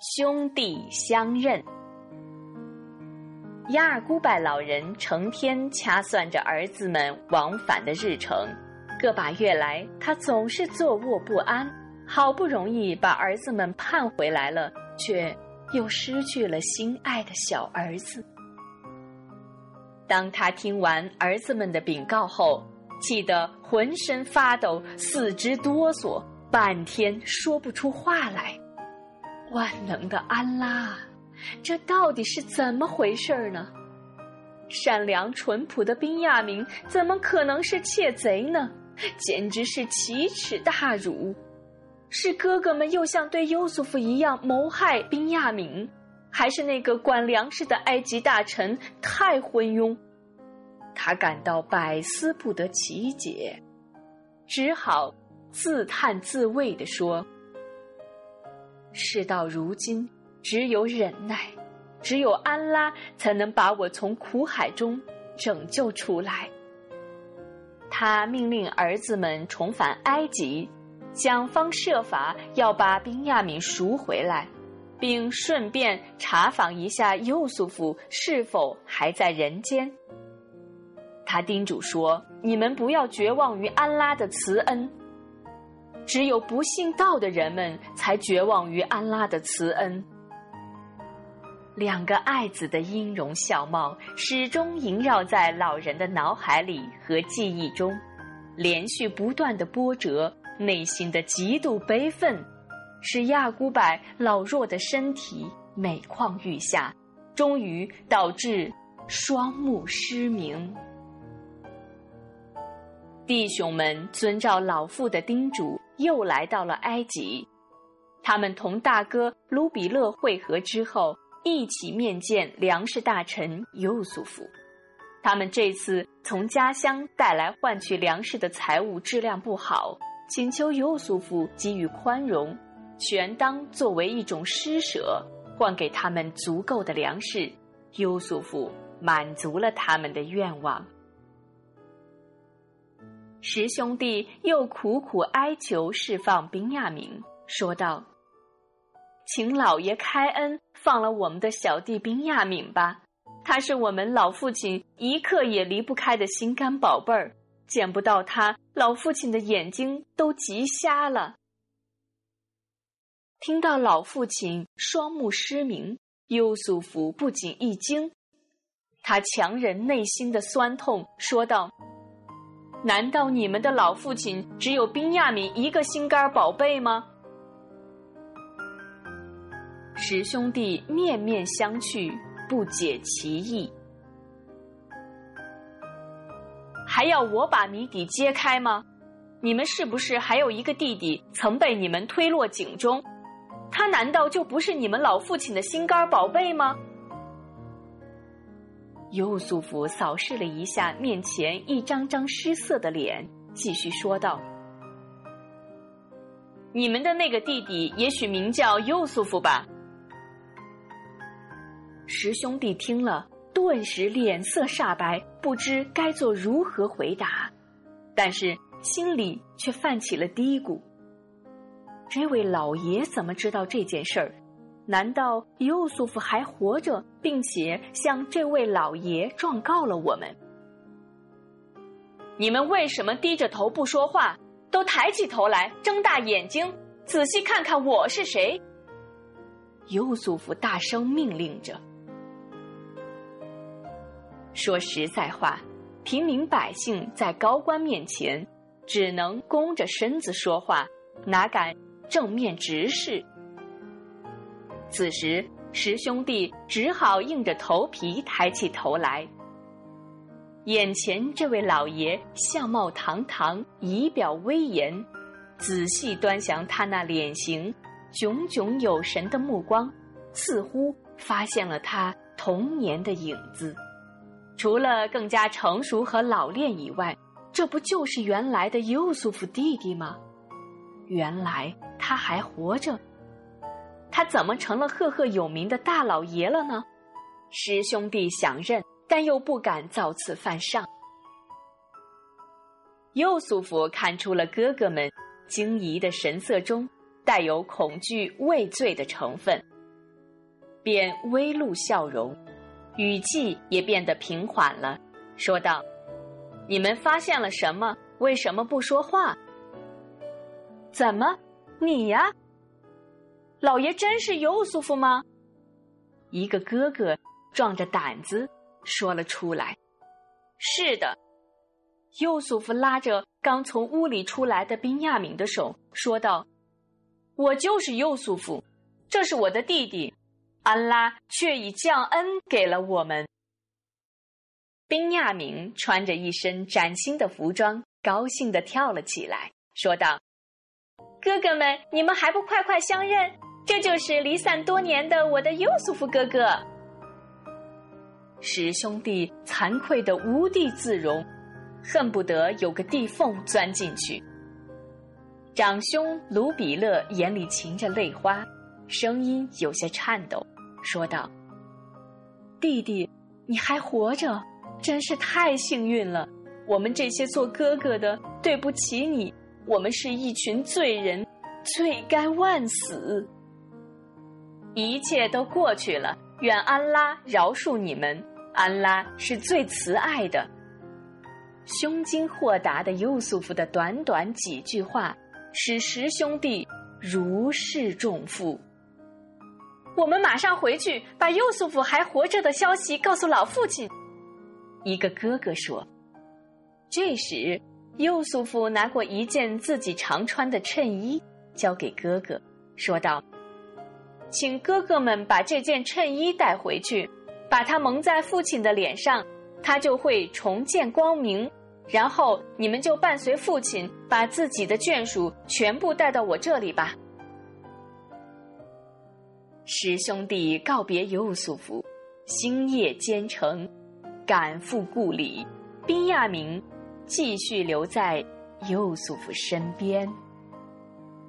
兄弟相认。亚尔古拜老人成天掐算着儿子们往返的日程，个把月来，他总是坐卧不安。好不容易把儿子们盼回来了，却又失去了心爱的小儿子。当他听完儿子们的禀告后，气得浑身发抖，四肢哆嗦，半天说不出话来。万能的安拉！这到底是怎么回事呢？善良淳朴的宾亚明怎么可能是窃贼呢？简直是奇耻大辱！是哥哥们又像对优素夫一样谋害宾亚明，还是那个管粮食的埃及大臣太昏庸？他感到百思不得其解，只好自叹自慰地说：“事到如今。”只有忍耐，只有安拉才能把我从苦海中拯救出来。他命令儿子们重返埃及，想方设法要把宾亚敏赎回来，并顺便查访一下幼素夫是否还在人间。他叮嘱说：“你们不要绝望于安拉的慈恩，只有不信道的人们才绝望于安拉的慈恩。”两个爱子的音容笑貌始终萦绕在老人的脑海里和记忆中，连续不断的波折，内心的极度悲愤，使亚古柏老弱的身体每况愈下，终于导致双目失明。弟兄们遵照老父的叮嘱，又来到了埃及。他们同大哥卢比勒会合之后。一起面见粮食大臣尤素夫，他们这次从家乡带来换取粮食的财物质量不好，请求尤素夫给予宽容，全当作为一种施舍，换给他们足够的粮食。尤素夫满足了他们的愿望。十兄弟又苦苦哀求释放宾亚明，说道。请老爷开恩，放了我们的小弟宾亚敏吧。他是我们老父亲一刻也离不开的心肝宝贝儿，见不到他，老父亲的眼睛都急瞎了。听到老父亲双目失明，优素福不仅一惊，他强忍内心的酸痛，说道：“难道你们的老父亲只有宾亚敏一个心肝宝贝吗？”十兄弟面面相觑，不解其意。还要我把谜底揭开吗？你们是不是还有一个弟弟曾被你们推落井中？他难道就不是你们老父亲的心肝宝贝吗？尤素福扫视了一下面前一张张失色的脸，继续说道：“你们的那个弟弟也许名叫尤素福吧？”十兄弟听了，顿时脸色煞白，不知该做如何回答，但是心里却泛起了嘀咕：这位老爷怎么知道这件事儿？难道尤素夫还活着，并且向这位老爷状告了我们？你们为什么低着头不说话？都抬起头来，睁大眼睛，仔细看看我是谁！尤素夫大声命令着。说实在话，平民百姓在高官面前只能弓着身子说话，哪敢正面直视？此时，十兄弟只好硬着头皮抬起头来。眼前这位老爷相貌堂堂，仪表威严，仔细端详他那脸型，炯炯有神的目光，似乎发现了他童年的影子。除了更加成熟和老练以外，这不就是原来的尤素夫弟弟吗？原来他还活着，他怎么成了赫赫有名的大老爷了呢？师兄弟想认，但又不敢造次犯上。尤素福看出了哥哥们惊疑的神色中带有恐惧、畏罪的成分，便微露笑容，语气也变得平缓了，说道：“你们发现了什么？为什么不说话？怎么，你呀？老爷真是尤素夫吗？”一个哥哥壮着胆子说了出来：“是的。”尤素夫拉着刚从屋里出来的宾亚敏的手，说道：“我就是尤素夫，这是我的弟弟，安拉却已降恩给了我们。”宾亚敏穿着一身崭新的服装，高兴地跳了起来，说道：“哥哥们，你们还不快快相认？这就是离散多年的我的尤素夫哥哥。”十兄弟惭愧得无地自容。恨不得有个地缝钻进去。长兄卢比勒眼里噙着泪花，声音有些颤抖，说道：“弟弟，你还活着，真是太幸运了。我们这些做哥哥的对不起你，我们是一群罪人，罪该万死。一切都过去了，愿安拉饶恕你们。安拉是最慈爱的。”胸襟豁达的尤素夫的短短几句话，使十兄弟如释重负。我们马上回去，把尤素夫还活着的消息告诉老父亲。一个哥哥说。这时，尤素夫拿过一件自己常穿的衬衣，交给哥哥，说道：“请哥哥们把这件衬衣带回去，把它蒙在父亲的脸上。”他就会重见光明，然后你们就伴随父亲，把自己的眷属全部带到我这里吧。十兄弟告别尤素夫，星夜兼程，赶赴故里。宾亚明继续留在尤素夫身边。